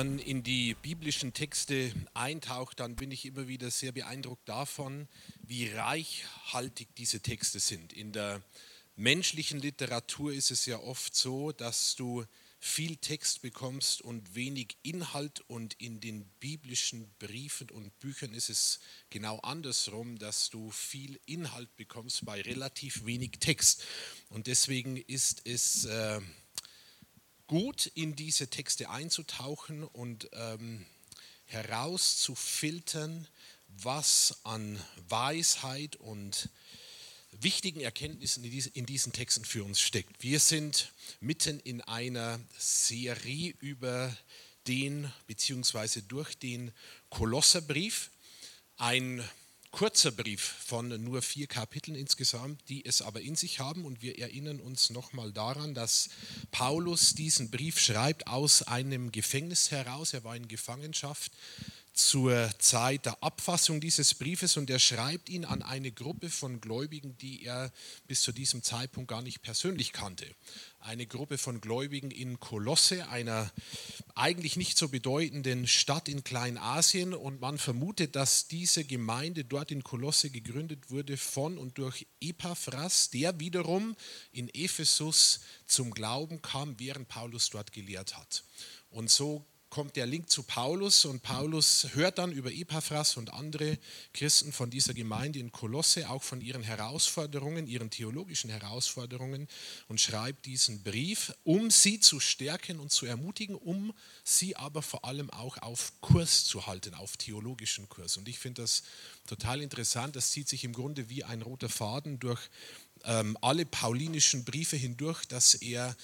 Man in die biblischen Texte eintaucht, dann bin ich immer wieder sehr beeindruckt davon, wie reichhaltig diese Texte sind. In der menschlichen Literatur ist es ja oft so, dass du viel Text bekommst und wenig Inhalt und in den biblischen Briefen und Büchern ist es genau andersrum, dass du viel Inhalt bekommst bei relativ wenig Text. Und deswegen ist es... Äh, gut in diese Texte einzutauchen und ähm, herauszufiltern, was an Weisheit und wichtigen Erkenntnissen in diesen Texten für uns steckt. Wir sind mitten in einer Serie über den bzw. durch den Kolosserbrief, ein kurzer Brief von nur vier Kapiteln insgesamt, die es aber in sich haben. Und wir erinnern uns nochmal daran, dass Paulus diesen Brief schreibt aus einem Gefängnis heraus. Er war in Gefangenschaft zur Zeit der Abfassung dieses Briefes und er schreibt ihn an eine Gruppe von Gläubigen, die er bis zu diesem Zeitpunkt gar nicht persönlich kannte. Eine Gruppe von Gläubigen in Kolosse, einer eigentlich nicht so bedeutenden Stadt in Kleinasien und man vermutet, dass diese Gemeinde dort in Kolosse gegründet wurde von und durch Epaphras, der wiederum in Ephesus zum Glauben kam, während Paulus dort gelehrt hat. Und so kommt der Link zu Paulus und Paulus hört dann über Epaphras und andere Christen von dieser Gemeinde in Kolosse auch von ihren Herausforderungen, ihren theologischen Herausforderungen und schreibt diesen Brief, um sie zu stärken und zu ermutigen, um sie aber vor allem auch auf Kurs zu halten, auf theologischen Kurs. Und ich finde das total interessant, das zieht sich im Grunde wie ein roter Faden durch ähm, alle paulinischen Briefe hindurch, dass er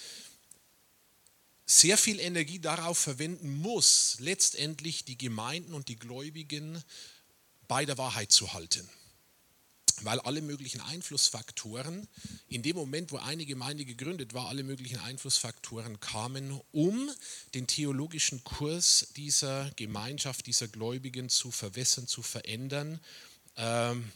sehr viel Energie darauf verwenden muss, letztendlich die Gemeinden und die Gläubigen bei der Wahrheit zu halten. Weil alle möglichen Einflussfaktoren, in dem Moment, wo eine Gemeinde gegründet war, alle möglichen Einflussfaktoren kamen, um den theologischen Kurs dieser Gemeinschaft, dieser Gläubigen zu verwässern, zu verändern. Ähm,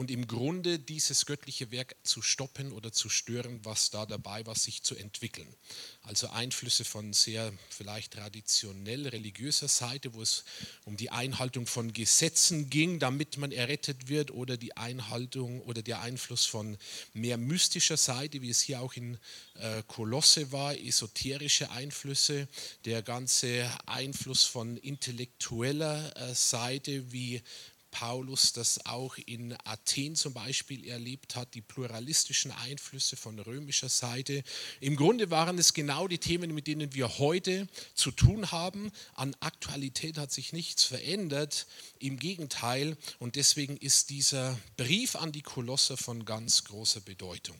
und im Grunde dieses göttliche Werk zu stoppen oder zu stören, was da dabei war, sich zu entwickeln. Also Einflüsse von sehr vielleicht traditionell religiöser Seite, wo es um die Einhaltung von Gesetzen ging, damit man errettet wird, oder die Einhaltung oder der Einfluss von mehr mystischer Seite, wie es hier auch in äh, Kolosse war, esoterische Einflüsse, der ganze Einfluss von intellektueller äh, Seite, wie Paulus das auch in Athen zum Beispiel erlebt hat, die pluralistischen Einflüsse von römischer Seite. Im Grunde waren es genau die Themen, mit denen wir heute zu tun haben. An Aktualität hat sich nichts verändert, im Gegenteil. Und deswegen ist dieser Brief an die Kolosser von ganz großer Bedeutung.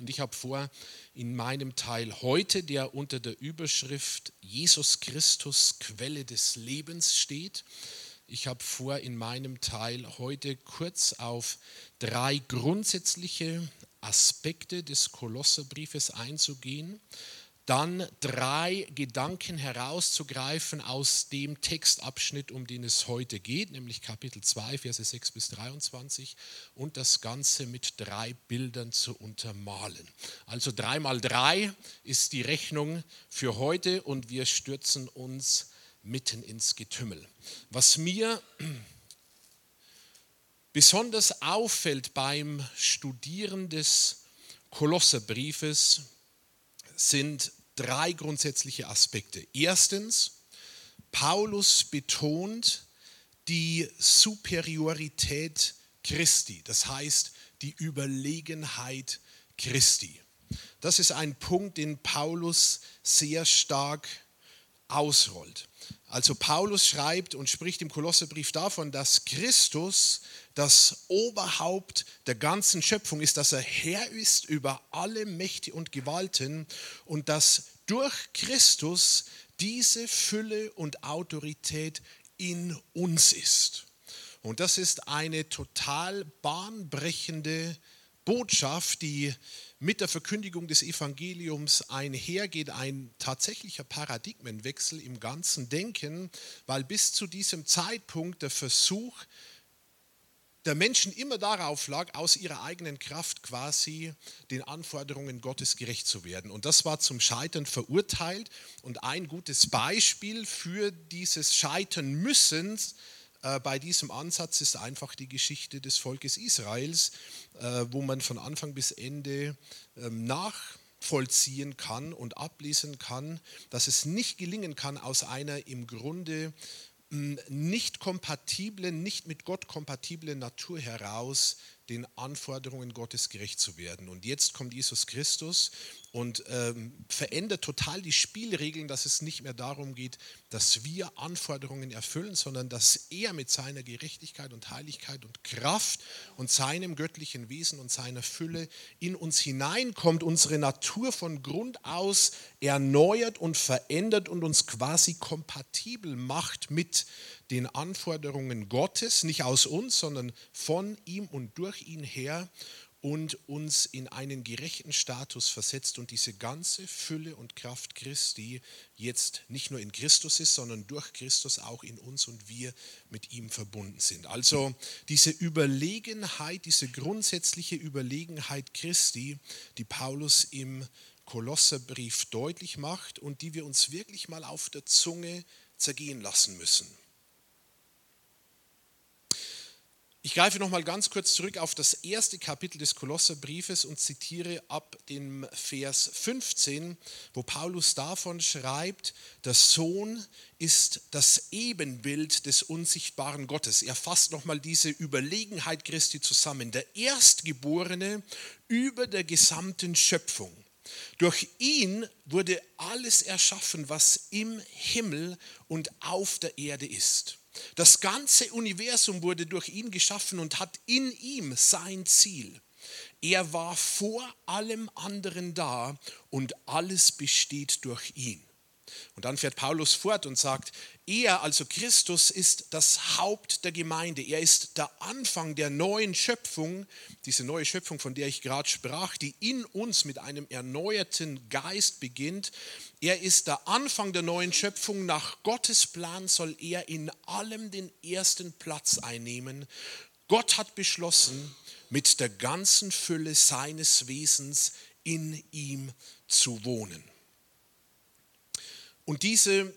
Und ich habe vor, in meinem Teil heute, der unter der Überschrift Jesus Christus Quelle des Lebens steht, ich habe vor, in meinem Teil heute kurz auf drei grundsätzliche Aspekte des Kolosserbriefes einzugehen, dann drei Gedanken herauszugreifen aus dem Textabschnitt, um den es heute geht, nämlich Kapitel 2, Verse 6 bis 23 und das Ganze mit drei Bildern zu untermalen. Also drei mal drei ist die Rechnung für heute und wir stürzen uns mitten ins Getümmel. Was mir besonders auffällt beim Studieren des Kolosserbriefes, sind drei grundsätzliche Aspekte. Erstens, Paulus betont die Superiorität Christi, das heißt die Überlegenheit Christi. Das ist ein Punkt, den Paulus sehr stark ausrollt. Also Paulus schreibt und spricht im Kolosserbrief davon, dass Christus das Oberhaupt der ganzen Schöpfung ist, dass er Herr ist über alle Mächte und Gewalten und dass durch Christus diese Fülle und Autorität in uns ist. Und das ist eine total bahnbrechende Botschaft, die mit der Verkündigung des Evangeliums einhergeht, ein tatsächlicher Paradigmenwechsel im ganzen Denken, weil bis zu diesem Zeitpunkt der Versuch der Menschen immer darauf lag, aus ihrer eigenen Kraft quasi den Anforderungen Gottes gerecht zu werden. Und das war zum Scheitern verurteilt. Und ein gutes Beispiel für dieses Scheitern müssens bei diesem Ansatz ist einfach die Geschichte des Volkes Israels, äh, wo man von Anfang bis Ende ähm, nachvollziehen kann und ablesen kann, dass es nicht gelingen kann, aus einer im Grunde nicht kompatiblen, nicht mit Gott kompatiblen Natur heraus den Anforderungen Gottes gerecht zu werden. Und jetzt kommt Jesus Christus und ähm, verändert total die Spielregeln, dass es nicht mehr darum geht, dass wir Anforderungen erfüllen, sondern dass er mit seiner Gerechtigkeit und Heiligkeit und Kraft und seinem göttlichen Wesen und seiner Fülle in uns hineinkommt, unsere Natur von Grund aus erneuert und verändert und uns quasi kompatibel macht mit den Anforderungen Gottes, nicht aus uns, sondern von ihm und durch ihn her und uns in einen gerechten Status versetzt und diese ganze Fülle und Kraft Christi jetzt nicht nur in Christus ist, sondern durch Christus auch in uns und wir mit ihm verbunden sind. Also diese Überlegenheit, diese grundsätzliche Überlegenheit Christi, die Paulus im Kolosserbrief deutlich macht und die wir uns wirklich mal auf der Zunge zergehen lassen müssen. Ich greife noch mal ganz kurz zurück auf das erste Kapitel des Kolosserbriefes und zitiere ab dem Vers 15, wo Paulus davon schreibt, der Sohn ist das Ebenbild des unsichtbaren Gottes. Er fasst noch mal diese Überlegenheit Christi zusammen, der Erstgeborene über der gesamten Schöpfung. Durch ihn wurde alles erschaffen, was im Himmel und auf der Erde ist. Das ganze Universum wurde durch ihn geschaffen und hat in ihm sein Ziel. Er war vor allem anderen da und alles besteht durch ihn. Und dann fährt Paulus fort und sagt, er, also Christus, ist das Haupt der Gemeinde. Er ist der Anfang der neuen Schöpfung, diese neue Schöpfung, von der ich gerade sprach, die in uns mit einem erneuerten Geist beginnt. Er ist der Anfang der neuen Schöpfung. Nach Gottes Plan soll er in allem den ersten Platz einnehmen. Gott hat beschlossen, mit der ganzen Fülle seines Wesens in ihm zu wohnen. Und diese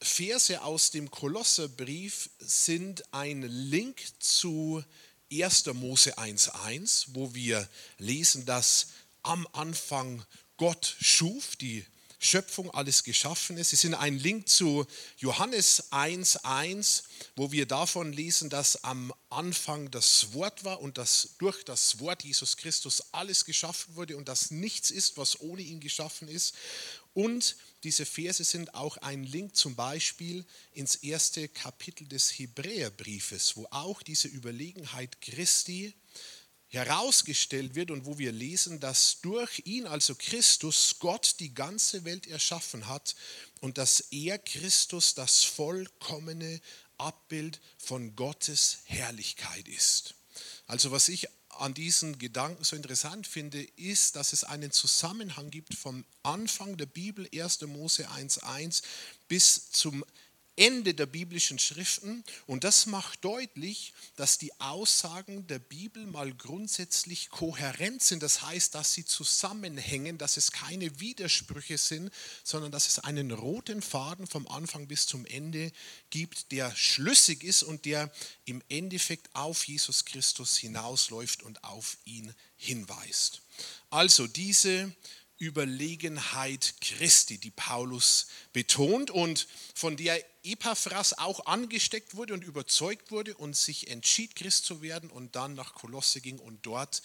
Verse aus dem Kolosserbrief sind ein Link zu 1. Mose 1.1, wo wir lesen, dass am Anfang Gott schuf, die Schöpfung alles geschaffen ist. Sie sind ein Link zu Johannes 1.1, wo wir davon lesen, dass am Anfang das Wort war und dass durch das Wort Jesus Christus alles geschaffen wurde und dass nichts ist, was ohne ihn geschaffen ist. Und diese Verse sind auch ein Link zum Beispiel ins erste Kapitel des Hebräerbriefes, wo auch diese Überlegenheit Christi herausgestellt wird und wo wir lesen, dass durch ihn, also Christus, Gott die ganze Welt erschaffen hat und dass er Christus das vollkommene Abbild von Gottes Herrlichkeit ist. Also was ich an diesen Gedanken so interessant finde, ist, dass es einen Zusammenhang gibt vom Anfang der Bibel, 1. Mose 1.1, bis zum Ende der biblischen Schriften. Und das macht deutlich, dass die Aussagen der Bibel mal grundsätzlich kohärent sind. Das heißt, dass sie zusammenhängen, dass es keine Widersprüche sind, sondern dass es einen roten Faden vom Anfang bis zum Ende gibt, der schlüssig ist und der im Endeffekt auf Jesus Christus hinausläuft und auf ihn hinweist. Also diese Überlegenheit Christi, die Paulus betont und von der Epaphras auch angesteckt wurde und überzeugt wurde und sich entschied, Christ zu werden und dann nach Kolosse ging und dort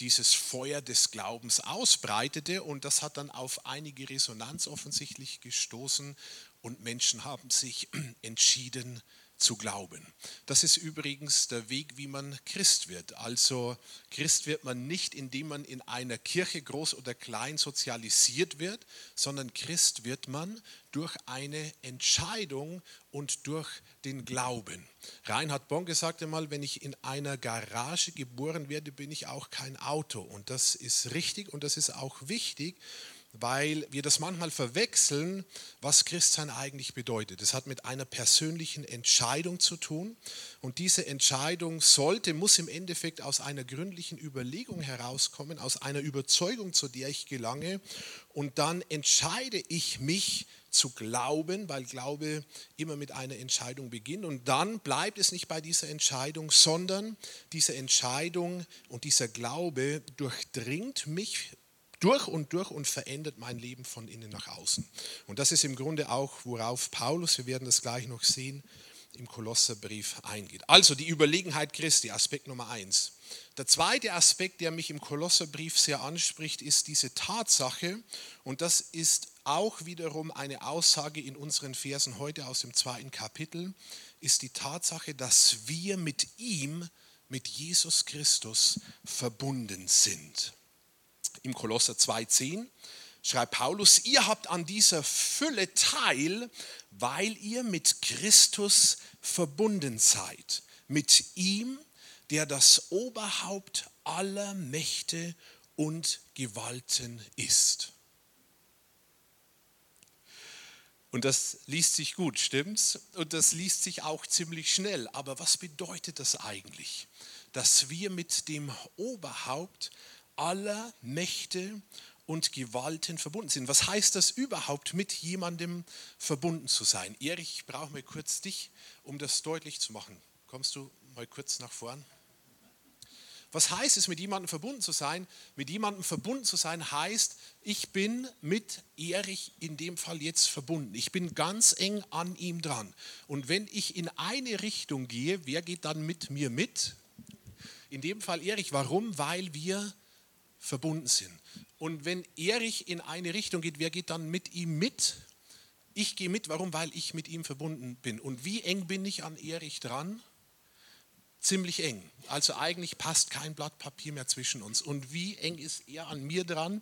dieses Feuer des Glaubens ausbreitete. Und das hat dann auf einige Resonanz offensichtlich gestoßen und Menschen haben sich entschieden, zu glauben. Das ist übrigens der Weg, wie man Christ wird. Also Christ wird man nicht, indem man in einer Kirche groß oder klein sozialisiert wird, sondern Christ wird man durch eine Entscheidung und durch den Glauben. Reinhard Bonke sagte mal, wenn ich in einer Garage geboren werde, bin ich auch kein Auto. Und das ist richtig und das ist auch wichtig. Weil wir das manchmal verwechseln, was Christsein eigentlich bedeutet. Es hat mit einer persönlichen Entscheidung zu tun und diese Entscheidung sollte, muss im Endeffekt aus einer gründlichen Überlegung herauskommen, aus einer Überzeugung, zu der ich gelange und dann entscheide ich mich zu glauben, weil Glaube immer mit einer Entscheidung beginnt. Und dann bleibt es nicht bei dieser Entscheidung, sondern diese Entscheidung und dieser Glaube durchdringt mich durch und durch und verändert mein Leben von innen nach außen. Und das ist im Grunde auch, worauf Paulus, wir werden das gleich noch sehen, im Kolosserbrief eingeht. Also die Überlegenheit Christi, Aspekt Nummer eins. Der zweite Aspekt, der mich im Kolosserbrief sehr anspricht, ist diese Tatsache, und das ist auch wiederum eine Aussage in unseren Versen heute aus dem zweiten Kapitel, ist die Tatsache, dass wir mit ihm, mit Jesus Christus verbunden sind im Kolosser 2,10 schreibt Paulus, ihr habt an dieser Fülle teil, weil ihr mit Christus verbunden seid. Mit ihm, der das Oberhaupt aller Mächte und Gewalten ist. Und das liest sich gut, stimmt's? Und das liest sich auch ziemlich schnell. Aber was bedeutet das eigentlich? Dass wir mit dem Oberhaupt aller Mächte und Gewalten verbunden sind. Was heißt das überhaupt, mit jemandem verbunden zu sein? Erich, ich brauche mal kurz dich, um das deutlich zu machen. Kommst du mal kurz nach vorn? Was heißt es, mit jemandem verbunden zu sein? Mit jemandem verbunden zu sein heißt, ich bin mit Erich in dem Fall jetzt verbunden. Ich bin ganz eng an ihm dran. Und wenn ich in eine Richtung gehe, wer geht dann mit mir mit? In dem Fall Erich. Warum? Weil wir verbunden sind. Und wenn Erich in eine Richtung geht, wer geht dann mit ihm mit? Ich gehe mit, warum? Weil ich mit ihm verbunden bin. Und wie eng bin ich an Erich dran? Ziemlich eng. Also eigentlich passt kein Blatt Papier mehr zwischen uns. Und wie eng ist er an mir dran?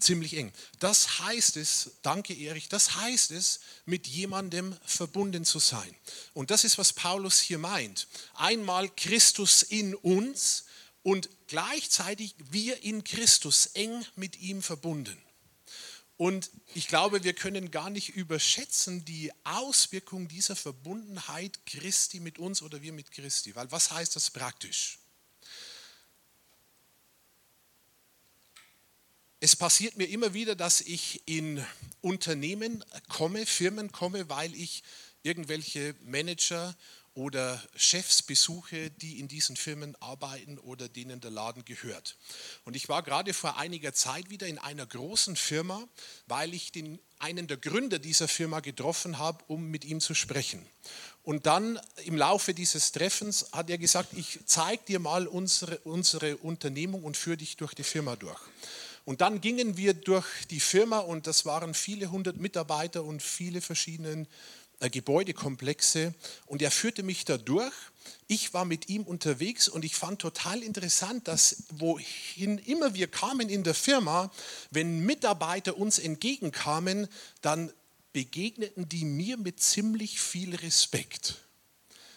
Ziemlich eng. Das heißt es, danke Erich, das heißt es, mit jemandem verbunden zu sein. Und das ist, was Paulus hier meint. Einmal Christus in uns und gleichzeitig wir in Christus eng mit ihm verbunden. Und ich glaube, wir können gar nicht überschätzen die Auswirkung dieser Verbundenheit Christi mit uns oder wir mit Christi. Weil was heißt das praktisch? Es passiert mir immer wieder, dass ich in Unternehmen komme, Firmen komme, weil ich irgendwelche Manager oder Chefs besuche, die in diesen Firmen arbeiten oder denen der Laden gehört. Und ich war gerade vor einiger Zeit wieder in einer großen Firma, weil ich den, einen der Gründer dieser Firma getroffen habe, um mit ihm zu sprechen. Und dann im Laufe dieses Treffens hat er gesagt, ich zeige dir mal unsere, unsere Unternehmung und führe dich durch die Firma durch. Und dann gingen wir durch die Firma und das waren viele hundert Mitarbeiter und viele verschiedene Gebäudekomplexe und er führte mich da durch. Ich war mit ihm unterwegs und ich fand total interessant, dass wohin immer wir kamen in der Firma, wenn Mitarbeiter uns entgegenkamen, dann begegneten die mir mit ziemlich viel Respekt.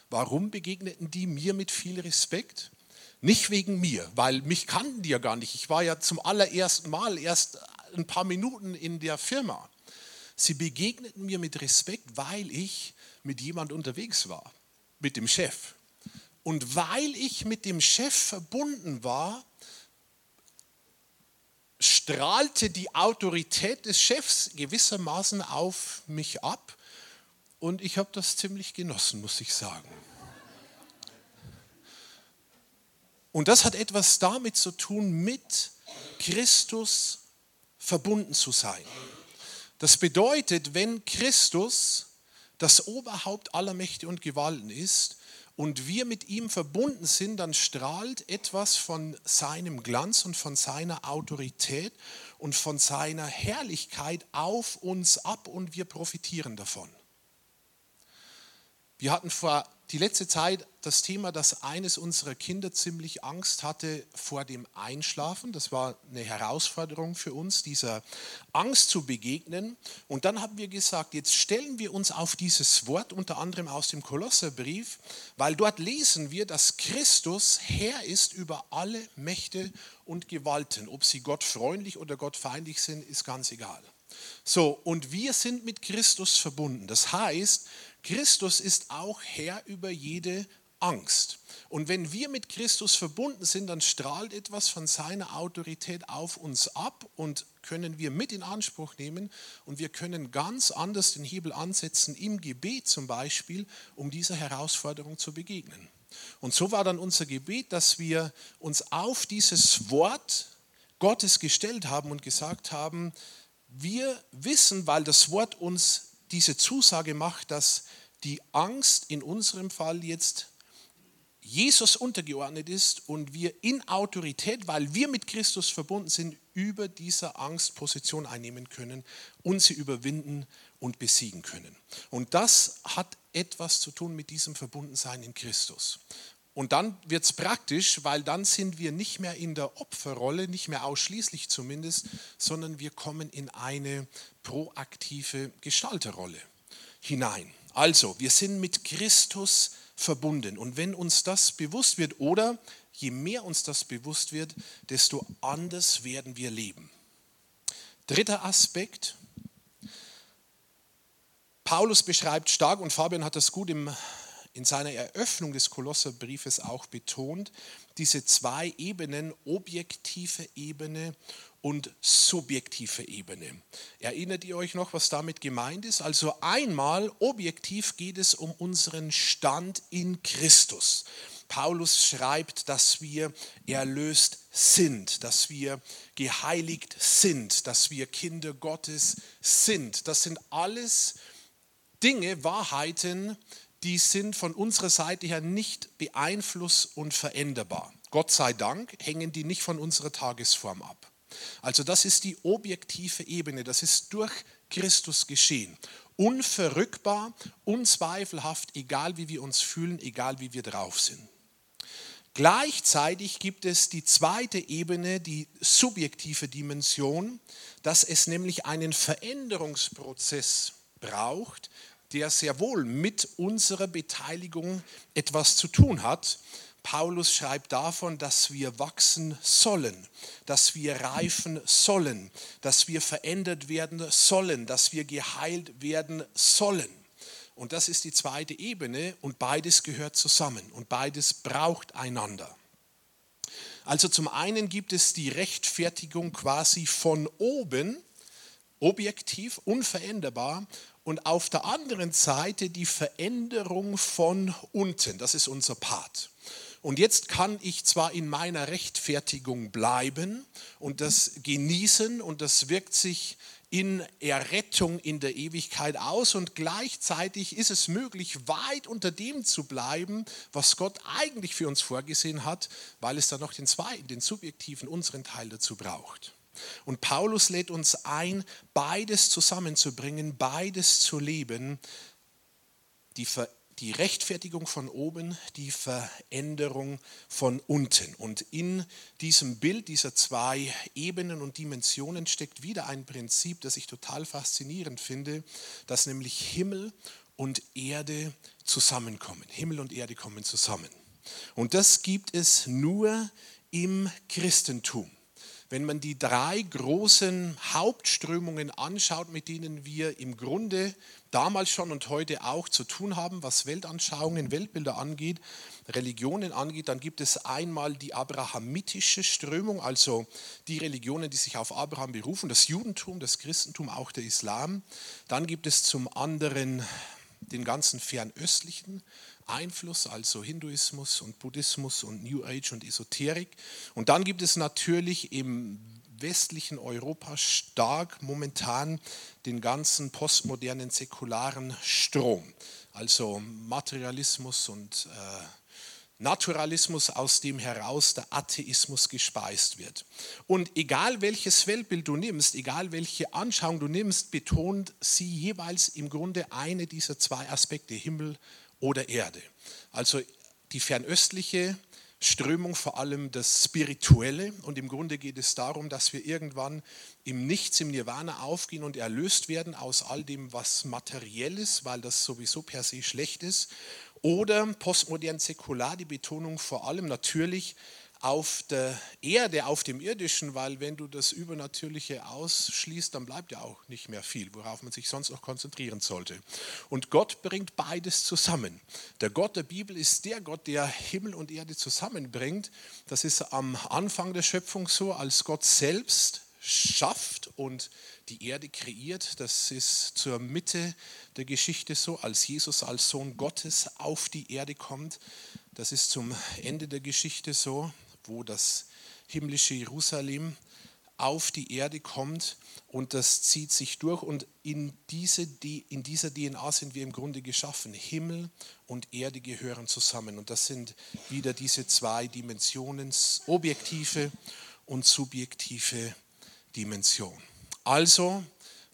Warum begegneten die mir mit viel Respekt? Nicht wegen mir, weil mich kannten die ja gar nicht. Ich war ja zum allerersten Mal erst ein paar Minuten in der Firma. Sie begegneten mir mit Respekt, weil ich mit jemand unterwegs war, mit dem Chef. Und weil ich mit dem Chef verbunden war, strahlte die Autorität des Chefs gewissermaßen auf mich ab. Und ich habe das ziemlich genossen, muss ich sagen. Und das hat etwas damit zu tun, mit Christus verbunden zu sein. Das bedeutet, wenn Christus das Oberhaupt aller Mächte und Gewalten ist und wir mit ihm verbunden sind, dann strahlt etwas von seinem Glanz und von seiner Autorität und von seiner Herrlichkeit auf uns ab und wir profitieren davon. Wir hatten vor die letzte Zeit das Thema, dass eines unserer Kinder ziemlich Angst hatte vor dem Einschlafen. Das war eine Herausforderung für uns, dieser Angst zu begegnen. Und dann haben wir gesagt, jetzt stellen wir uns auf dieses Wort, unter anderem aus dem Kolosserbrief, weil dort lesen wir, dass Christus Herr ist über alle Mächte und Gewalten. Ob sie Gott freundlich oder Gott feindlich sind, ist ganz egal. So, und wir sind mit Christus verbunden. Das heißt, Christus ist auch Herr über jede Angst. Und wenn wir mit Christus verbunden sind, dann strahlt etwas von seiner Autorität auf uns ab und können wir mit in Anspruch nehmen und wir können ganz anders den Hebel ansetzen, im Gebet zum Beispiel, um dieser Herausforderung zu begegnen. Und so war dann unser Gebet, dass wir uns auf dieses Wort Gottes gestellt haben und gesagt haben, wir wissen, weil das Wort uns diese Zusage macht, dass die Angst in unserem Fall jetzt Jesus untergeordnet ist und wir in Autorität, weil wir mit Christus verbunden sind, über diese Angstposition einnehmen können und sie überwinden und besiegen können. Und das hat etwas zu tun mit diesem Verbundensein in Christus. Und dann wird es praktisch, weil dann sind wir nicht mehr in der Opferrolle, nicht mehr ausschließlich zumindest, sondern wir kommen in eine proaktive Gestalterrolle hinein. Also, wir sind mit Christus verbunden. Und wenn uns das bewusst wird, oder je mehr uns das bewusst wird, desto anders werden wir leben. Dritter Aspekt. Paulus beschreibt stark, und Fabian hat das gut im in seiner Eröffnung des Kolosserbriefes auch betont, diese zwei Ebenen, objektive Ebene und subjektive Ebene. Erinnert ihr euch noch, was damit gemeint ist? Also einmal objektiv geht es um unseren Stand in Christus. Paulus schreibt, dass wir erlöst sind, dass wir geheiligt sind, dass wir Kinder Gottes sind. Das sind alles Dinge, Wahrheiten, die sind von unserer Seite her nicht beeinfluss- und veränderbar. Gott sei Dank hängen die nicht von unserer Tagesform ab. Also das ist die objektive Ebene, das ist durch Christus geschehen. Unverrückbar, unzweifelhaft, egal wie wir uns fühlen, egal wie wir drauf sind. Gleichzeitig gibt es die zweite Ebene, die subjektive Dimension, dass es nämlich einen Veränderungsprozess braucht, der sehr wohl mit unserer Beteiligung etwas zu tun hat. Paulus schreibt davon, dass wir wachsen sollen, dass wir reifen sollen, dass wir verändert werden sollen, dass wir geheilt werden sollen. Und das ist die zweite Ebene und beides gehört zusammen und beides braucht einander. Also zum einen gibt es die Rechtfertigung quasi von oben, objektiv, unveränderbar, und auf der anderen Seite die Veränderung von unten. Das ist unser Part. Und jetzt kann ich zwar in meiner Rechtfertigung bleiben und das genießen und das wirkt sich in Errettung in der Ewigkeit aus und gleichzeitig ist es möglich, weit unter dem zu bleiben, was Gott eigentlich für uns vorgesehen hat, weil es da noch den zweiten, den subjektiven, unseren Teil dazu braucht. Und Paulus lädt uns ein, beides zusammenzubringen, beides zu leben. Die, Ver die Rechtfertigung von oben, die Veränderung von unten. Und in diesem Bild dieser zwei Ebenen und Dimensionen steckt wieder ein Prinzip, das ich total faszinierend finde, dass nämlich Himmel und Erde zusammenkommen. Himmel und Erde kommen zusammen. Und das gibt es nur im Christentum wenn man die drei großen Hauptströmungen anschaut, mit denen wir im Grunde damals schon und heute auch zu tun haben, was Weltanschauungen, Weltbilder angeht, Religionen angeht, dann gibt es einmal die abrahamitische Strömung, also die Religionen, die sich auf Abraham berufen, das Judentum, das Christentum, auch der Islam. Dann gibt es zum anderen den ganzen fernöstlichen Einfluss, also Hinduismus und Buddhismus und New Age und Esoterik. Und dann gibt es natürlich im westlichen Europa stark momentan den ganzen postmodernen säkularen Strom, also Materialismus und äh, Naturalismus, aus dem heraus der Atheismus gespeist wird. Und egal welches Weltbild du nimmst, egal welche Anschauung du nimmst, betont sie jeweils im Grunde eine dieser zwei Aspekte, Himmel oder Erde. Also die fernöstliche Strömung vor allem das Spirituelle und im Grunde geht es darum, dass wir irgendwann im Nichts, im Nirvana aufgehen und erlöst werden aus all dem, was materiell ist, weil das sowieso per se schlecht ist. Oder postmodern säkular, die Betonung vor allem natürlich auf der Erde, auf dem Irdischen, weil wenn du das Übernatürliche ausschließt, dann bleibt ja auch nicht mehr viel, worauf man sich sonst noch konzentrieren sollte. Und Gott bringt beides zusammen. Der Gott der Bibel ist der Gott, der Himmel und Erde zusammenbringt. Das ist am Anfang der Schöpfung so, als Gott selbst schafft und die Erde kreiert. Das ist zur Mitte der Geschichte so, als Jesus als Sohn Gottes auf die Erde kommt. Das ist zum Ende der Geschichte so wo das himmlische Jerusalem auf die Erde kommt und das zieht sich durch und in, diese, in dieser DNA sind wir im Grunde geschaffen. Himmel und Erde gehören zusammen und das sind wieder diese zwei Dimensionen, objektive und subjektive Dimension. Also,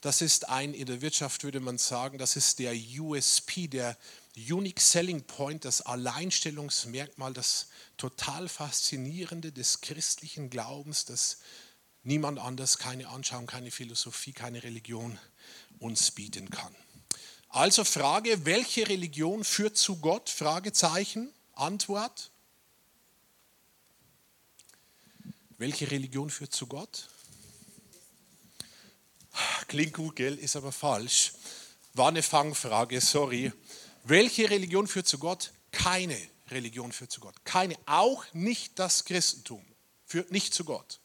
das ist ein, in der Wirtschaft würde man sagen, das ist der USP, der Unique Selling Point, das Alleinstellungsmerkmal, das total Faszinierende des christlichen Glaubens, dass niemand anders, keine Anschauung, keine Philosophie, keine Religion uns bieten kann. Also Frage, welche Religion führt zu Gott? Fragezeichen. Antwort. Welche Religion führt zu Gott? Klingt gut, gell? Ist aber falsch. War eine Fangfrage, sorry. Welche Religion führt zu Gott? Keine Religion führt zu Gott. Keine, auch nicht das Christentum führt nicht zu Gott.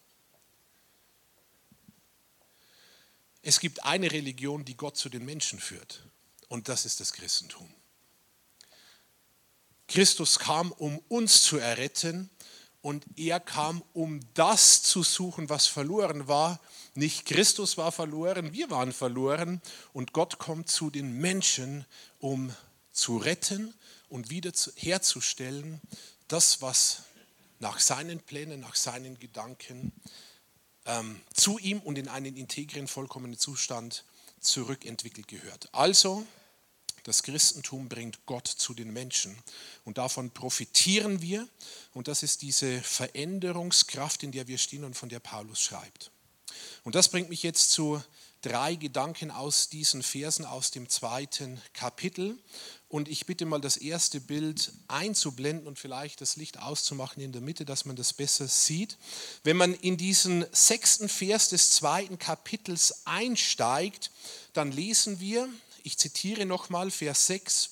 Es gibt eine Religion, die Gott zu den Menschen führt. Und das ist das Christentum. Christus kam, um uns zu erretten. Und er kam, um das zu suchen, was verloren war. Nicht Christus war verloren, wir waren verloren. Und Gott kommt zu den Menschen, um zu retten und wieder herzustellen, das, was nach seinen Plänen, nach seinen Gedanken ähm, zu ihm und in einen integren, vollkommenen Zustand zurückentwickelt gehört. Also, das Christentum bringt Gott zu den Menschen und davon profitieren wir und das ist diese Veränderungskraft, in der wir stehen und von der Paulus schreibt. Und das bringt mich jetzt zu drei Gedanken aus diesen Versen aus dem zweiten Kapitel. Und ich bitte mal das erste Bild einzublenden und vielleicht das Licht auszumachen in der Mitte, dass man das besser sieht. Wenn man in diesen sechsten Vers des zweiten Kapitels einsteigt, dann lesen wir, ich zitiere nochmal Vers 6,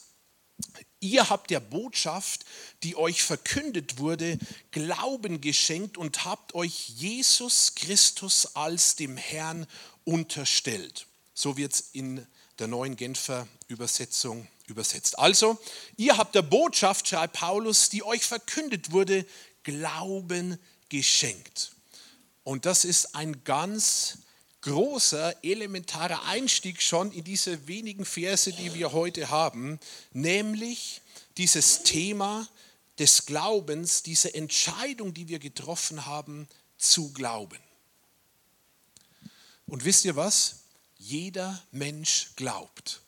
Ihr habt der Botschaft, die euch verkündet wurde, Glauben geschenkt und habt euch Jesus Christus als dem Herrn unterstellt. So wird es in der neuen Genfer Übersetzung übersetzt. Also, ihr habt der Botschaft, schreibt Paulus, die euch verkündet wurde, Glauben geschenkt. Und das ist ein ganz großer, elementarer Einstieg schon in diese wenigen Verse, die wir heute haben, nämlich dieses Thema des Glaubens, diese Entscheidung, die wir getroffen haben, zu glauben. Und wisst ihr was? Jeder Mensch glaubt.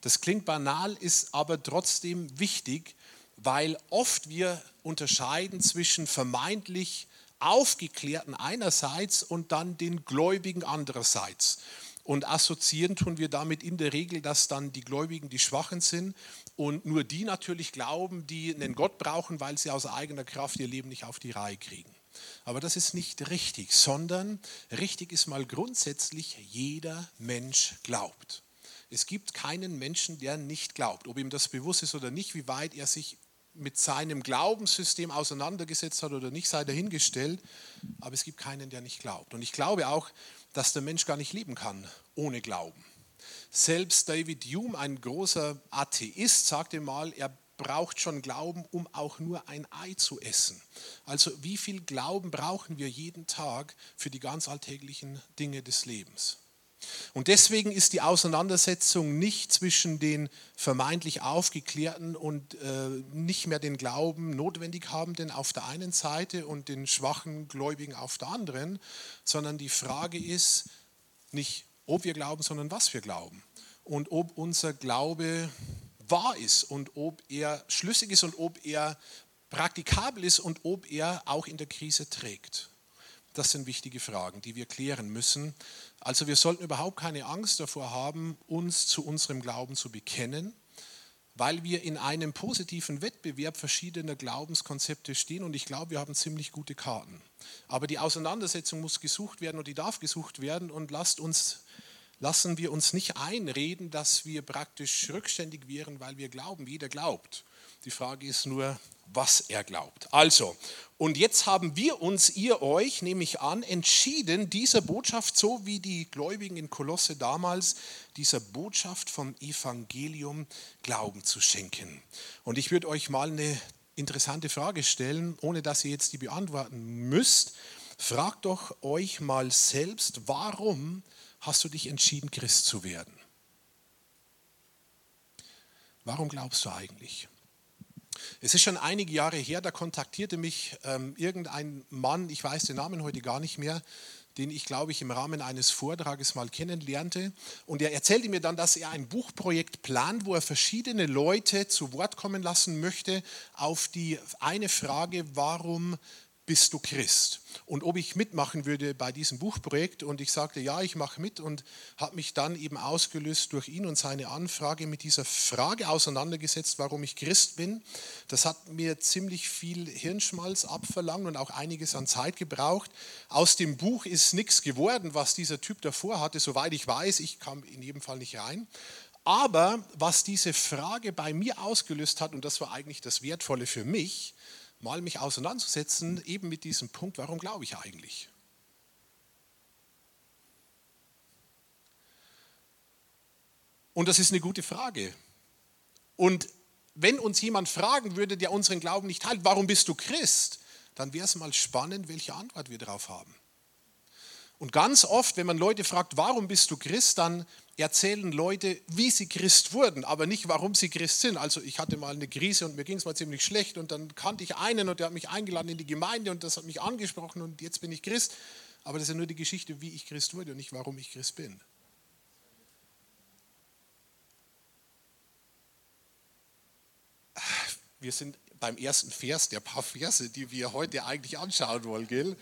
Das klingt banal, ist aber trotzdem wichtig, weil oft wir unterscheiden zwischen vermeintlich Aufgeklärten einerseits und dann den Gläubigen andererseits. Und assoziieren tun wir damit in der Regel, dass dann die Gläubigen die Schwachen sind und nur die natürlich glauben, die einen Gott brauchen, weil sie aus eigener Kraft ihr Leben nicht auf die Reihe kriegen. Aber das ist nicht richtig, sondern richtig ist mal grundsätzlich, jeder Mensch glaubt. Es gibt keinen Menschen, der nicht glaubt, ob ihm das bewusst ist oder nicht, wie weit er sich mit seinem Glaubenssystem auseinandergesetzt hat oder nicht, sei dahingestellt. Aber es gibt keinen, der nicht glaubt. Und ich glaube auch, dass der Mensch gar nicht leben kann ohne Glauben. Selbst David Hume, ein großer Atheist, sagte mal, er braucht schon Glauben, um auch nur ein Ei zu essen. Also wie viel Glauben brauchen wir jeden Tag für die ganz alltäglichen Dinge des Lebens? Und deswegen ist die Auseinandersetzung nicht zwischen den vermeintlich Aufgeklärten und äh, nicht mehr den Glauben notwendig habenden auf der einen Seite und den schwachen Gläubigen auf der anderen, sondern die Frage ist nicht, ob wir glauben, sondern was wir glauben. Und ob unser Glaube wahr ist und ob er schlüssig ist und ob er praktikabel ist und ob er auch in der Krise trägt. Das sind wichtige Fragen, die wir klären müssen. Also wir sollten überhaupt keine Angst davor haben, uns zu unserem Glauben zu bekennen, weil wir in einem positiven Wettbewerb verschiedener Glaubenskonzepte stehen und ich glaube, wir haben ziemlich gute Karten. Aber die Auseinandersetzung muss gesucht werden und die darf gesucht werden und lasst uns lassen wir uns nicht einreden, dass wir praktisch rückständig wären, weil wir glauben. Jeder glaubt. Die Frage ist nur, was er glaubt. Also, und jetzt haben wir uns, ihr euch, nehme ich an, entschieden, dieser Botschaft, so wie die Gläubigen in Kolosse damals, dieser Botschaft vom Evangelium Glauben zu schenken. Und ich würde euch mal eine interessante Frage stellen, ohne dass ihr jetzt die beantworten müsst. Fragt doch euch mal selbst, warum hast du dich entschieden, Christ zu werden? Warum glaubst du eigentlich? Es ist schon einige Jahre her, da kontaktierte mich ähm, irgendein Mann, ich weiß den Namen heute gar nicht mehr, den ich, glaube ich, im Rahmen eines Vortrages mal kennenlernte. Und er erzählte mir dann, dass er ein Buchprojekt plant, wo er verschiedene Leute zu Wort kommen lassen möchte auf die eine Frage, warum bist du Christ? Und ob ich mitmachen würde bei diesem Buchprojekt. Und ich sagte, ja, ich mache mit und habe mich dann eben ausgelöst durch ihn und seine Anfrage mit dieser Frage auseinandergesetzt, warum ich Christ bin. Das hat mir ziemlich viel Hirnschmalz abverlangt und auch einiges an Zeit gebraucht. Aus dem Buch ist nichts geworden, was dieser Typ davor hatte, soweit ich weiß. Ich kam in jedem Fall nicht rein. Aber was diese Frage bei mir ausgelöst hat, und das war eigentlich das Wertvolle für mich, mal mich auseinanderzusetzen, eben mit diesem Punkt, warum glaube ich eigentlich? Und das ist eine gute Frage. Und wenn uns jemand fragen würde, der unseren Glauben nicht teilt, warum bist du Christ, dann wäre es mal spannend, welche Antwort wir darauf haben. Und ganz oft, wenn man Leute fragt, warum bist du Christ, dann erzählen Leute, wie sie Christ wurden, aber nicht, warum sie Christ sind. Also ich hatte mal eine Krise und mir ging es mal ziemlich schlecht und dann kannte ich einen und der hat mich eingeladen in die Gemeinde und das hat mich angesprochen und jetzt bin ich Christ. Aber das ist ja nur die Geschichte, wie ich Christ wurde und nicht, warum ich Christ bin. Wir sind beim ersten Vers der paar Verse, die wir heute eigentlich anschauen wollen. Gell?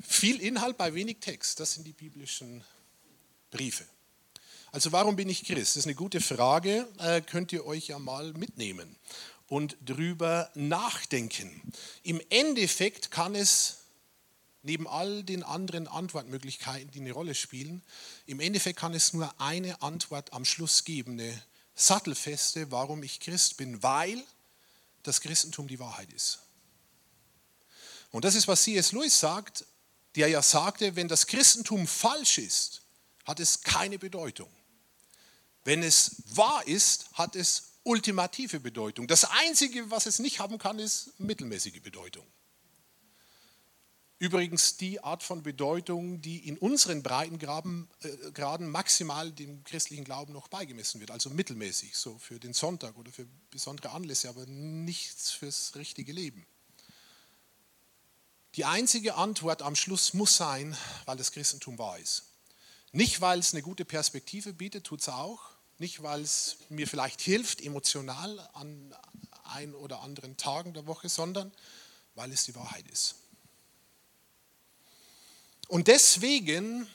Viel Inhalt bei wenig Text, das sind die biblischen Briefe. Also warum bin ich Christ? Das ist eine gute Frage, äh, könnt ihr euch ja mal mitnehmen und drüber nachdenken. Im Endeffekt kann es neben all den anderen Antwortmöglichkeiten, die eine Rolle spielen, im Endeffekt kann es nur eine Antwort am Schluss geben, eine sattelfeste, warum ich Christ bin, weil das Christentum die Wahrheit ist. Und das ist, was C.S. Lewis sagt, der ja sagte, wenn das Christentum falsch ist, hat es keine Bedeutung. Wenn es wahr ist, hat es ultimative Bedeutung. Das Einzige, was es nicht haben kann, ist mittelmäßige Bedeutung. Übrigens die Art von Bedeutung, die in unseren Breitengraden äh, maximal dem christlichen Glauben noch beigemessen wird, also mittelmäßig, so für den Sonntag oder für besondere Anlässe, aber nichts fürs richtige Leben. Die einzige Antwort am Schluss muss sein, weil das Christentum wahr ist. Nicht, weil es eine gute Perspektive bietet, tut es auch. Nicht, weil es mir vielleicht hilft, emotional an ein oder anderen Tagen der Woche, sondern weil es die Wahrheit ist. Und deswegen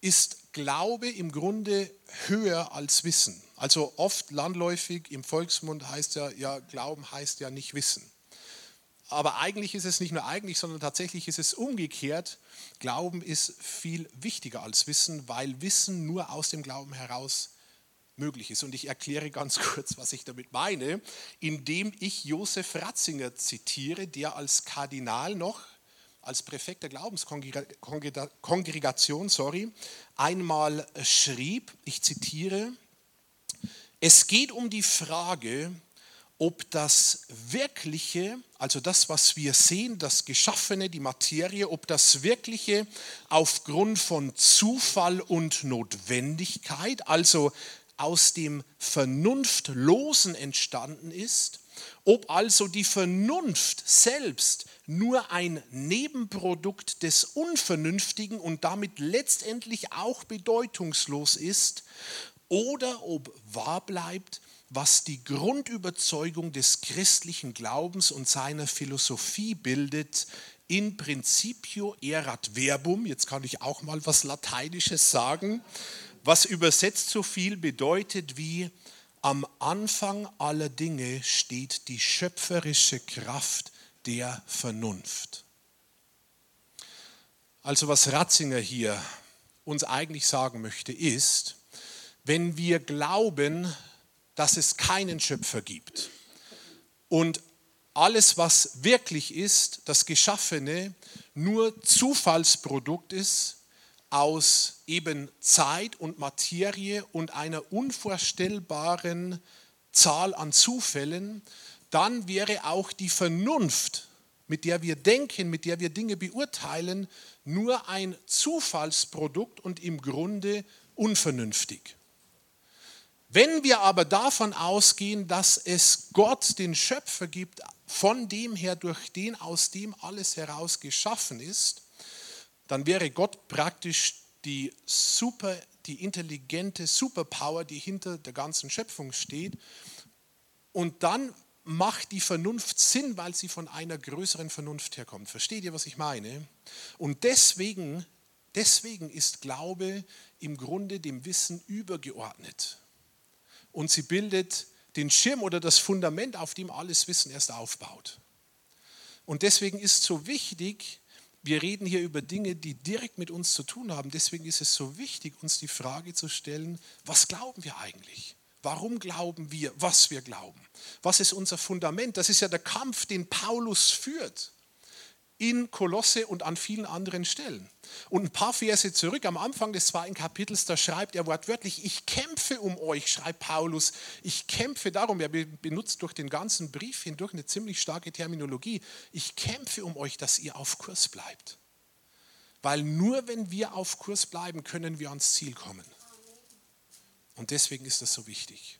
ist Glaube im Grunde höher als Wissen. Also oft landläufig im Volksmund heißt ja, ja, Glauben heißt ja nicht Wissen. Aber eigentlich ist es nicht nur eigentlich, sondern tatsächlich ist es umgekehrt. Glauben ist viel wichtiger als Wissen, weil Wissen nur aus dem Glauben heraus möglich ist. Und ich erkläre ganz kurz, was ich damit meine, indem ich Josef Ratzinger zitiere, der als Kardinal noch, als Präfekt der Glaubenskongregation, sorry, einmal schrieb, ich zitiere, es geht um die Frage, ob das Wirkliche, also das, was wir sehen, das Geschaffene, die Materie, ob das Wirkliche aufgrund von Zufall und Notwendigkeit, also aus dem Vernunftlosen entstanden ist, ob also die Vernunft selbst nur ein Nebenprodukt des Unvernünftigen und damit letztendlich auch bedeutungslos ist, oder ob wahr bleibt, was die Grundüberzeugung des christlichen Glaubens und seiner Philosophie bildet, in principio erat verbum, jetzt kann ich auch mal was Lateinisches sagen, was übersetzt so viel bedeutet wie am Anfang aller Dinge steht die schöpferische Kraft der Vernunft. Also was Ratzinger hier uns eigentlich sagen möchte, ist, wenn wir glauben, dass es keinen Schöpfer gibt und alles, was wirklich ist, das Geschaffene, nur Zufallsprodukt ist aus eben Zeit und Materie und einer unvorstellbaren Zahl an Zufällen, dann wäre auch die Vernunft, mit der wir denken, mit der wir Dinge beurteilen, nur ein Zufallsprodukt und im Grunde unvernünftig. Wenn wir aber davon ausgehen, dass es Gott, den Schöpfer gibt, von dem her, durch den, aus dem alles heraus geschaffen ist, dann wäre Gott praktisch die super, die intelligente Superpower, die hinter der ganzen Schöpfung steht. Und dann macht die Vernunft Sinn, weil sie von einer größeren Vernunft herkommt. Versteht ihr, was ich meine? Und deswegen, deswegen ist Glaube im Grunde dem Wissen übergeordnet und sie bildet den Schirm oder das Fundament, auf dem alles Wissen erst aufbaut. Und deswegen ist so wichtig, wir reden hier über Dinge, die direkt mit uns zu tun haben. Deswegen ist es so wichtig, uns die Frage zu stellen, was glauben wir eigentlich? Warum glauben wir, was wir glauben? Was ist unser Fundament? Das ist ja der Kampf, den Paulus führt in Kolosse und an vielen anderen Stellen. Und ein paar Verse zurück, am Anfang des zweiten Kapitels, da schreibt er wortwörtlich, ich kämpfe um euch, schreibt Paulus, ich kämpfe darum, er benutzt durch den ganzen Brief hindurch eine ziemlich starke Terminologie, ich kämpfe um euch, dass ihr auf Kurs bleibt. Weil nur wenn wir auf Kurs bleiben, können wir ans Ziel kommen. Und deswegen ist das so wichtig.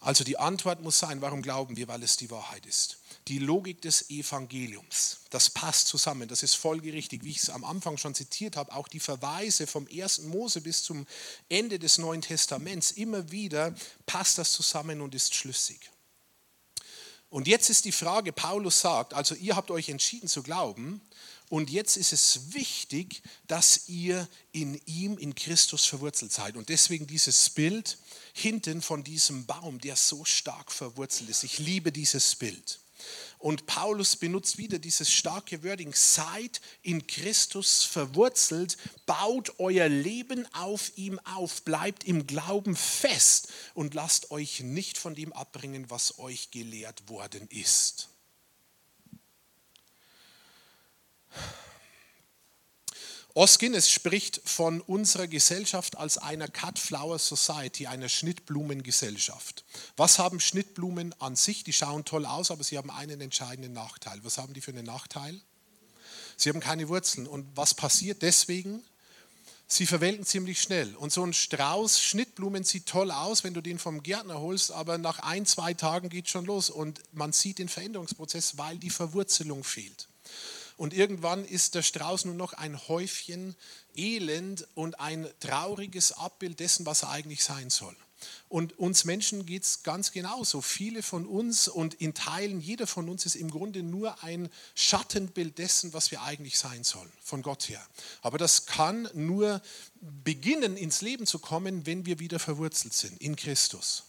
Also die Antwort muss sein, warum glauben wir? Weil es die Wahrheit ist. Die Logik des Evangeliums, das passt zusammen, das ist folgerichtig, wie ich es am Anfang schon zitiert habe, auch die Verweise vom ersten Mose bis zum Ende des Neuen Testaments, immer wieder passt das zusammen und ist schlüssig. Und jetzt ist die Frage, Paulus sagt, also ihr habt euch entschieden zu glauben, und jetzt ist es wichtig, dass ihr in ihm, in Christus verwurzelt seid. Und deswegen dieses Bild hinten von diesem Baum, der so stark verwurzelt ist. Ich liebe dieses Bild. Und Paulus benutzt wieder dieses starke Wording, seid in Christus verwurzelt, baut euer Leben auf ihm auf, bleibt im Glauben fest und lasst euch nicht von dem abbringen, was euch gelehrt worden ist. Oskines spricht von unserer Gesellschaft als einer Cut Flower Society, einer Schnittblumengesellschaft. Was haben Schnittblumen an sich? Die schauen toll aus, aber sie haben einen entscheidenden Nachteil. Was haben die für einen Nachteil? Sie haben keine Wurzeln. Und was passiert deswegen? Sie verwelken ziemlich schnell. Und so ein Strauß Schnittblumen sieht toll aus, wenn du den vom Gärtner holst, aber nach ein, zwei Tagen geht es schon los und man sieht den Veränderungsprozess, weil die Verwurzelung fehlt. Und irgendwann ist der Strauß nur noch ein Häufchen Elend und ein trauriges Abbild dessen, was er eigentlich sein soll. Und uns Menschen geht es ganz genauso. Viele von uns und in Teilen jeder von uns ist im Grunde nur ein Schattenbild dessen, was wir eigentlich sein sollen, von Gott her. Aber das kann nur beginnen, ins Leben zu kommen, wenn wir wieder verwurzelt sind in Christus.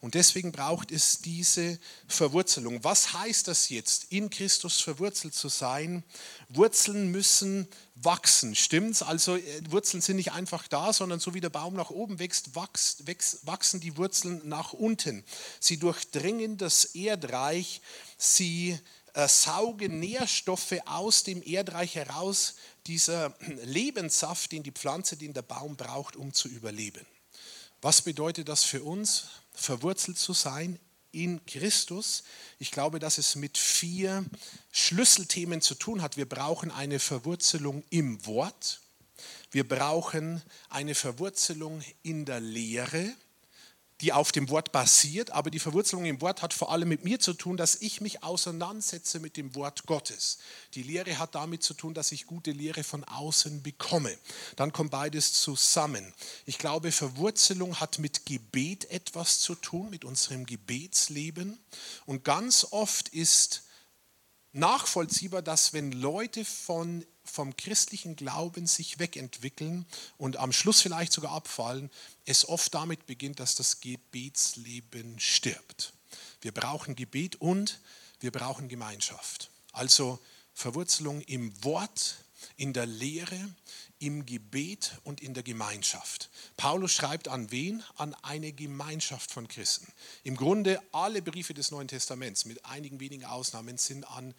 Und deswegen braucht es diese Verwurzelung. Was heißt das jetzt, in Christus verwurzelt zu sein? Wurzeln müssen wachsen, stimmt's? Also äh, Wurzeln sind nicht einfach da, sondern so wie der Baum nach oben wächst, wächst, wächst wachsen die Wurzeln nach unten. Sie durchdringen das Erdreich, sie äh, saugen Nährstoffe aus dem Erdreich heraus, dieser Lebenssaft, den die Pflanze, den der Baum braucht, um zu überleben. Was bedeutet das für uns? Verwurzelt zu sein in Christus. Ich glaube, dass es mit vier Schlüsselthemen zu tun hat. Wir brauchen eine Verwurzelung im Wort. Wir brauchen eine Verwurzelung in der Lehre. Die auf dem Wort basiert, aber die Verwurzelung im Wort hat vor allem mit mir zu tun, dass ich mich auseinandersetze mit dem Wort Gottes. Die Lehre hat damit zu tun, dass ich gute Lehre von außen bekomme. Dann kommt beides zusammen. Ich glaube, Verwurzelung hat mit Gebet etwas zu tun, mit unserem Gebetsleben. Und ganz oft ist nachvollziehbar, dass wenn Leute von vom christlichen Glauben sich wegentwickeln und am Schluss vielleicht sogar abfallen, es oft damit beginnt, dass das Gebetsleben stirbt. Wir brauchen Gebet und wir brauchen Gemeinschaft. Also Verwurzelung im Wort, in der Lehre, im Gebet und in der Gemeinschaft. Paulus schreibt an wen? An eine Gemeinschaft von Christen. Im Grunde alle Briefe des Neuen Testaments, mit einigen wenigen Ausnahmen, sind an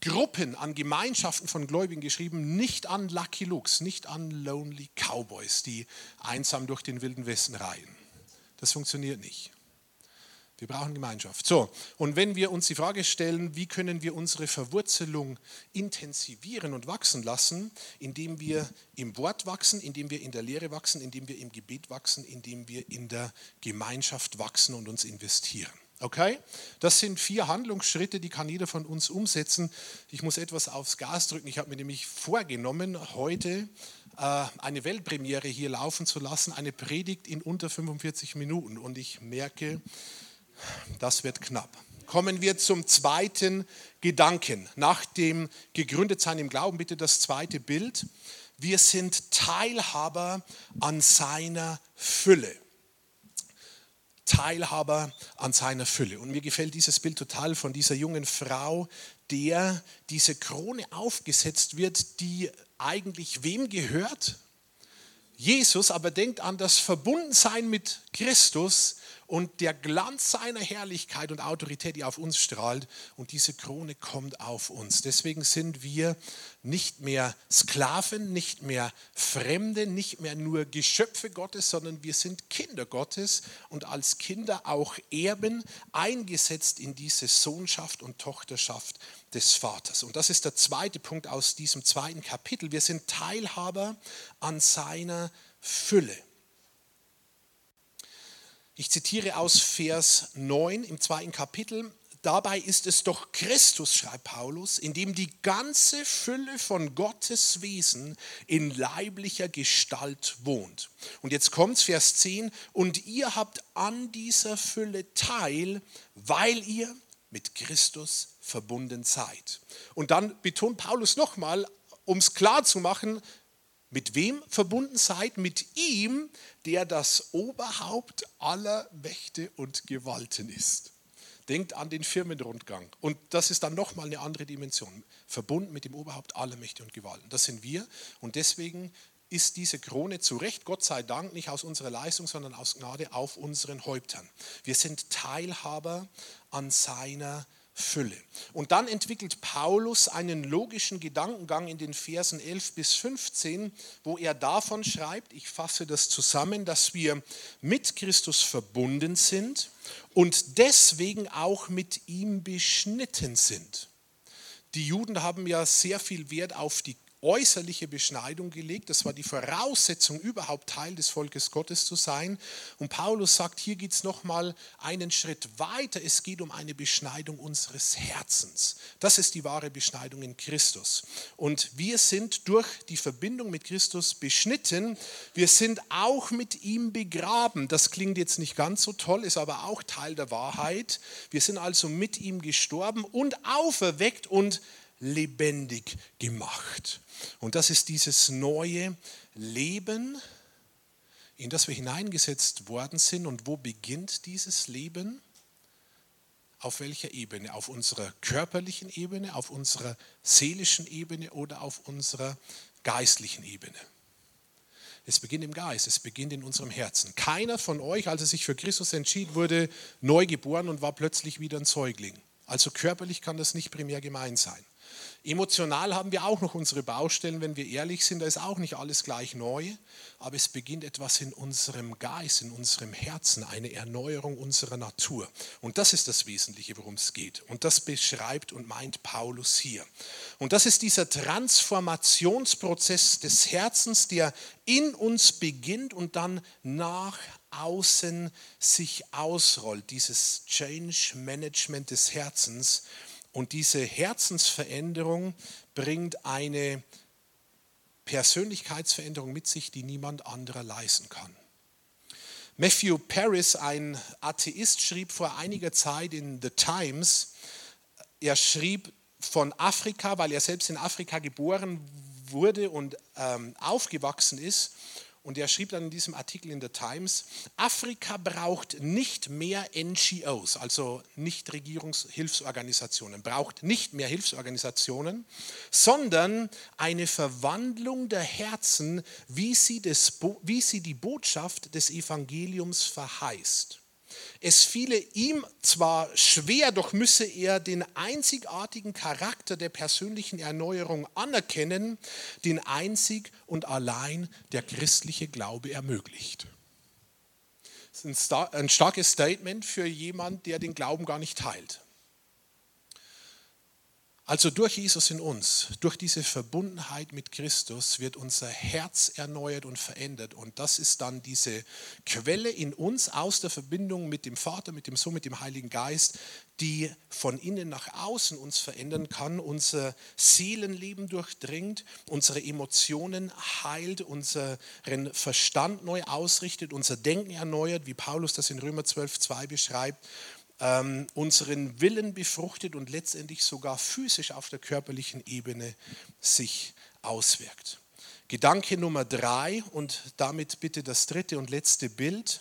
Gruppen, an Gemeinschaften von Gläubigen geschrieben, nicht an Lucky Looks, nicht an Lonely Cowboys, die einsam durch den wilden Westen reihen. Das funktioniert nicht. Wir brauchen Gemeinschaft. So, und wenn wir uns die Frage stellen, wie können wir unsere Verwurzelung intensivieren und wachsen lassen, indem wir im Wort wachsen, indem wir in der Lehre wachsen, indem wir im Gebet wachsen, indem wir in der Gemeinschaft wachsen und uns investieren. Okay? Das sind vier Handlungsschritte, die kann jeder von uns umsetzen. Ich muss etwas aufs Gas drücken. Ich habe mir nämlich vorgenommen, heute äh, eine Weltpremiere hier laufen zu lassen, eine Predigt in unter 45 Minuten. Und ich merke, das wird knapp. Kommen wir zum zweiten Gedanken. Nach dem Gegründetsein im Glauben, bitte das zweite Bild. Wir sind Teilhaber an seiner Fülle. Teilhaber an seiner Fülle. Und mir gefällt dieses Bild total von dieser jungen Frau, der diese Krone aufgesetzt wird, die eigentlich wem gehört? Jesus, aber denkt an das Verbundensein mit Christus und der Glanz seiner Herrlichkeit und Autorität, die auf uns strahlt. Und diese Krone kommt auf uns. Deswegen sind wir nicht mehr Sklaven, nicht mehr Fremde, nicht mehr nur Geschöpfe Gottes, sondern wir sind Kinder Gottes und als Kinder auch Erben, eingesetzt in diese Sohnschaft und Tochterschaft des Vaters. Und das ist der zweite Punkt aus diesem zweiten Kapitel. Wir sind Teilhaber an seiner Fülle. Ich zitiere aus Vers 9 im zweiten Kapitel. Dabei ist es doch Christus, schreibt Paulus, in dem die ganze Fülle von Gottes Wesen in leiblicher Gestalt wohnt. Und jetzt kommt Vers 10, und ihr habt an dieser Fülle teil, weil ihr mit Christus verbunden seid. Und dann betont Paulus nochmal, um es klar zu machen, mit wem verbunden seid? Mit ihm, der das Oberhaupt aller Mächte und Gewalten ist. Denkt an den Firmenrundgang. Und das ist dann nochmal eine andere Dimension. Verbunden mit dem Oberhaupt aller Mächte und Gewalten. Das sind wir. Und deswegen ist diese Krone zu Recht, Gott sei Dank, nicht aus unserer Leistung, sondern aus Gnade auf unseren Häuptern. Wir sind Teilhaber an seiner Fülle. Und dann entwickelt Paulus einen logischen Gedankengang in den Versen 11 bis 15, wo er davon schreibt, ich fasse das zusammen, dass wir mit Christus verbunden sind und deswegen auch mit ihm beschnitten sind. Die Juden haben ja sehr viel Wert auf die äußerliche Beschneidung gelegt. Das war die Voraussetzung, überhaupt Teil des Volkes Gottes zu sein. Und Paulus sagt, hier geht es nochmal einen Schritt weiter. Es geht um eine Beschneidung unseres Herzens. Das ist die wahre Beschneidung in Christus. Und wir sind durch die Verbindung mit Christus beschnitten. Wir sind auch mit ihm begraben. Das klingt jetzt nicht ganz so toll, ist aber auch Teil der Wahrheit. Wir sind also mit ihm gestorben und auferweckt und lebendig gemacht. Und das ist dieses neue Leben, in das wir hineingesetzt worden sind. Und wo beginnt dieses Leben? Auf welcher Ebene? Auf unserer körperlichen Ebene, auf unserer seelischen Ebene oder auf unserer geistlichen Ebene? Es beginnt im Geist, es beginnt in unserem Herzen. Keiner von euch, als er sich für Christus entschied, wurde neu geboren und war plötzlich wieder ein Säugling. Also körperlich kann das nicht primär gemeint sein. Emotional haben wir auch noch unsere Baustellen, wenn wir ehrlich sind, da ist auch nicht alles gleich neu, aber es beginnt etwas in unserem Geist, in unserem Herzen, eine Erneuerung unserer Natur. Und das ist das Wesentliche, worum es geht. Und das beschreibt und meint Paulus hier. Und das ist dieser Transformationsprozess des Herzens, der in uns beginnt und dann nach außen sich ausrollt, dieses Change Management des Herzens. Und diese Herzensveränderung bringt eine Persönlichkeitsveränderung mit sich, die niemand anderer leisten kann. Matthew Paris, ein Atheist, schrieb vor einiger Zeit in The Times, er schrieb von Afrika, weil er selbst in Afrika geboren wurde und ähm, aufgewachsen ist. Und er schrieb dann in diesem Artikel in The Times, Afrika braucht nicht mehr NGOs, also Nichtregierungshilfsorganisationen, braucht nicht mehr Hilfsorganisationen, sondern eine Verwandlung der Herzen, wie sie, des, wie sie die Botschaft des Evangeliums verheißt. Es fiele ihm zwar schwer, doch müsse er den einzigartigen Charakter der persönlichen Erneuerung anerkennen, den einzig und allein der christliche Glaube ermöglicht. Das ist ein starkes Statement für jemanden, der den Glauben gar nicht teilt. Also durch Jesus in uns, durch diese Verbundenheit mit Christus wird unser Herz erneuert und verändert. Und das ist dann diese Quelle in uns aus der Verbindung mit dem Vater, mit dem Sohn, mit dem Heiligen Geist, die von innen nach außen uns verändern kann, unser Seelenleben durchdringt, unsere Emotionen heilt, unseren Verstand neu ausrichtet, unser Denken erneuert, wie Paulus das in Römer 12, 2 beschreibt ähm, unseren Willen befruchtet und letztendlich sogar physisch auf der körperlichen Ebene sich auswirkt. Gedanke Nummer drei und damit bitte das dritte und letzte Bild.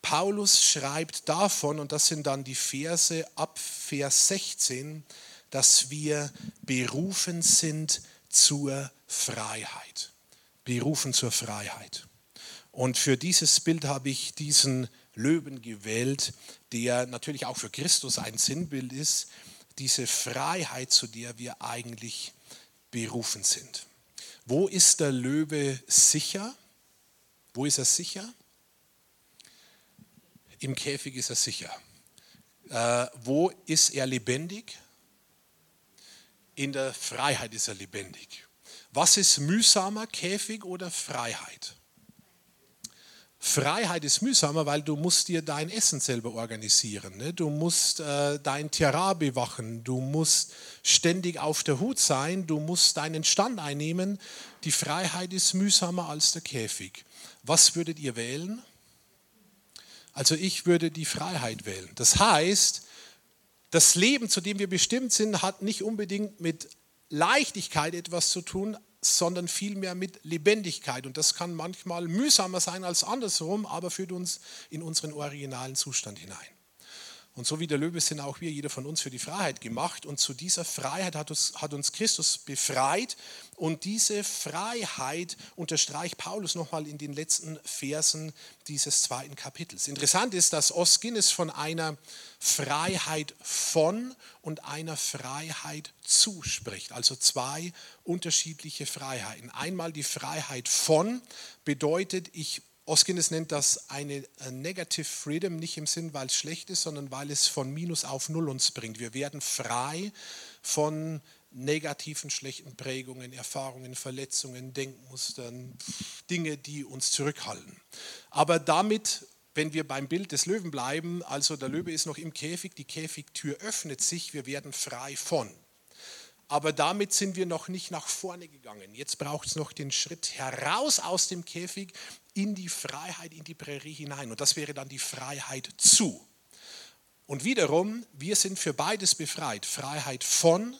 Paulus schreibt davon, und das sind dann die Verse ab Vers 16, dass wir berufen sind zur Freiheit. Berufen zur Freiheit. Und für dieses Bild habe ich diesen Löwen gewählt, der natürlich auch für Christus ein Sinnbild ist, diese Freiheit, zu der wir eigentlich berufen sind. Wo ist der Löwe sicher? Wo ist er sicher? Im Käfig ist er sicher. Äh, wo ist er lebendig? In der Freiheit ist er lebendig. Was ist mühsamer, Käfig oder Freiheit? Freiheit ist mühsamer, weil du musst dir dein Essen selber organisieren. Ne? Du musst äh, dein Terrain bewachen. Du musst ständig auf der Hut sein. Du musst deinen Stand einnehmen. Die Freiheit ist mühsamer als der Käfig. Was würdet ihr wählen? Also ich würde die Freiheit wählen. Das heißt, das Leben, zu dem wir bestimmt sind, hat nicht unbedingt mit Leichtigkeit etwas zu tun, sondern vielmehr mit Lebendigkeit. Und das kann manchmal mühsamer sein als andersrum, aber führt uns in unseren originalen Zustand hinein. Und so wie der Löwe sind auch wir, jeder von uns, für die Freiheit gemacht. Und zu dieser Freiheit hat uns, hat uns Christus befreit. Und diese Freiheit unterstreicht Paulus nochmal in den letzten Versen dieses zweiten Kapitels. Interessant ist, dass Oskinnes von einer Freiheit von und einer Freiheit zuspricht. Also zwei unterschiedliche Freiheiten. Einmal die Freiheit von bedeutet, ich Oskines nennt das eine Negative Freedom, nicht im Sinn, weil es schlecht ist, sondern weil es von Minus auf Null uns bringt. Wir werden frei von negativen, schlechten Prägungen, Erfahrungen, Verletzungen, Denkmustern, Dinge, die uns zurückhalten. Aber damit, wenn wir beim Bild des Löwen bleiben, also der Löwe ist noch im Käfig, die Käfigtür öffnet sich, wir werden frei von. Aber damit sind wir noch nicht nach vorne gegangen. Jetzt braucht es noch den Schritt heraus aus dem Käfig in die Freiheit, in die Prärie hinein. Und das wäre dann die Freiheit zu. Und wiederum, wir sind für beides befreit. Freiheit von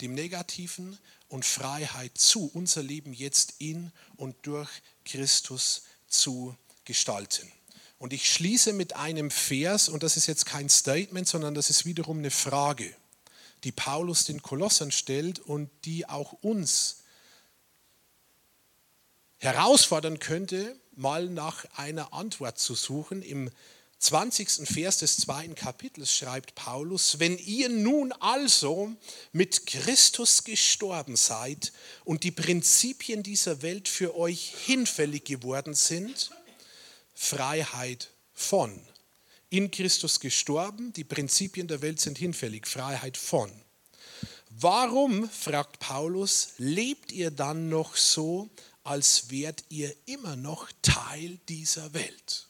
dem Negativen und Freiheit zu, unser Leben jetzt in und durch Christus zu gestalten. Und ich schließe mit einem Vers, und das ist jetzt kein Statement, sondern das ist wiederum eine Frage, die Paulus den Kolossern stellt und die auch uns herausfordern könnte, mal nach einer Antwort zu suchen. Im 20. Vers des zweiten Kapitels schreibt Paulus, wenn ihr nun also mit Christus gestorben seid und die Prinzipien dieser Welt für euch hinfällig geworden sind, Freiheit von. In Christus gestorben, die Prinzipien der Welt sind hinfällig, Freiheit von. Warum, fragt Paulus, lebt ihr dann noch so, als wärt ihr immer noch Teil dieser Welt.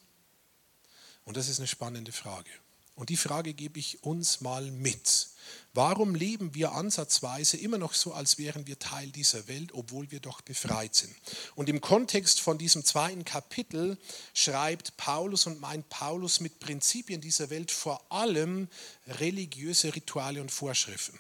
Und das ist eine spannende Frage. Und die Frage gebe ich uns mal mit. Warum leben wir ansatzweise immer noch so, als wären wir Teil dieser Welt, obwohl wir doch befreit sind? Und im Kontext von diesem zweiten Kapitel schreibt Paulus und meint Paulus mit Prinzipien dieser Welt vor allem religiöse Rituale und Vorschriften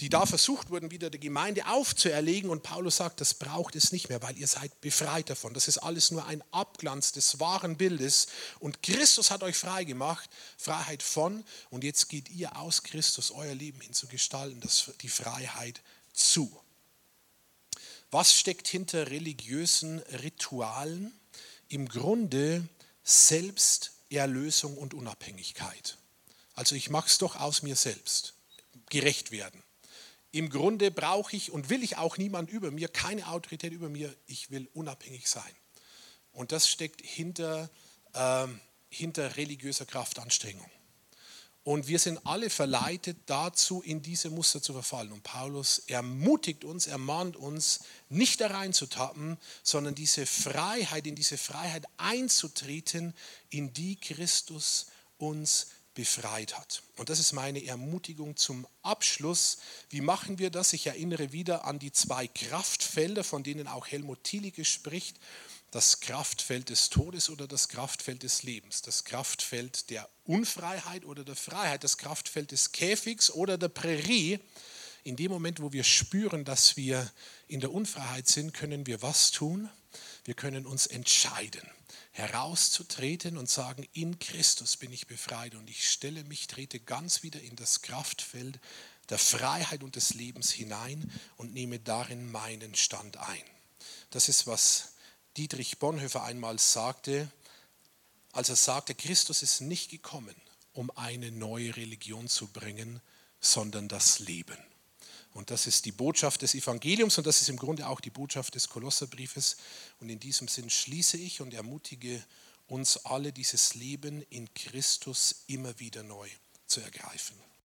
die da versucht wurden, wieder der Gemeinde aufzuerlegen. Und Paulus sagt, das braucht es nicht mehr, weil ihr seid befreit davon. Das ist alles nur ein Abglanz des wahren Bildes. Und Christus hat euch frei gemacht, Freiheit von. Und jetzt geht ihr aus Christus euer Leben hin zu gestalten, das, die Freiheit zu. Was steckt hinter religiösen Ritualen? Im Grunde Selbsterlösung und Unabhängigkeit. Also ich mache es doch aus mir selbst. Gerecht werden im Grunde brauche ich und will ich auch niemand über mir, keine Autorität über mir. Ich will unabhängig sein. Und das steckt hinter, äh, hinter religiöser Kraftanstrengung. Und wir sind alle verleitet dazu, in diese Muster zu verfallen. Und Paulus ermutigt uns, ermahnt uns, nicht da reinzutappen, sondern diese Freiheit, in diese Freiheit einzutreten, in die Christus uns befreit hat. Und das ist meine Ermutigung zum Abschluss. Wie machen wir das? Ich erinnere wieder an die zwei Kraftfelder, von denen auch Helmut Thielicke spricht. Das Kraftfeld des Todes oder das Kraftfeld des Lebens. Das Kraftfeld der Unfreiheit oder der Freiheit. Das Kraftfeld des Käfigs oder der Prärie. In dem Moment, wo wir spüren, dass wir in der Unfreiheit sind, können wir was tun? Wir können uns entscheiden herauszutreten und sagen, in Christus bin ich befreit und ich stelle mich, trete ganz wieder in das Kraftfeld der Freiheit und des Lebens hinein und nehme darin meinen Stand ein. Das ist, was Dietrich Bonhoeffer einmal sagte, als er sagte, Christus ist nicht gekommen, um eine neue Religion zu bringen, sondern das Leben. Und das ist die Botschaft des Evangeliums und das ist im Grunde auch die Botschaft des Kolosserbriefes. Und in diesem Sinn schließe ich und ermutige uns alle, dieses Leben in Christus immer wieder neu zu ergreifen.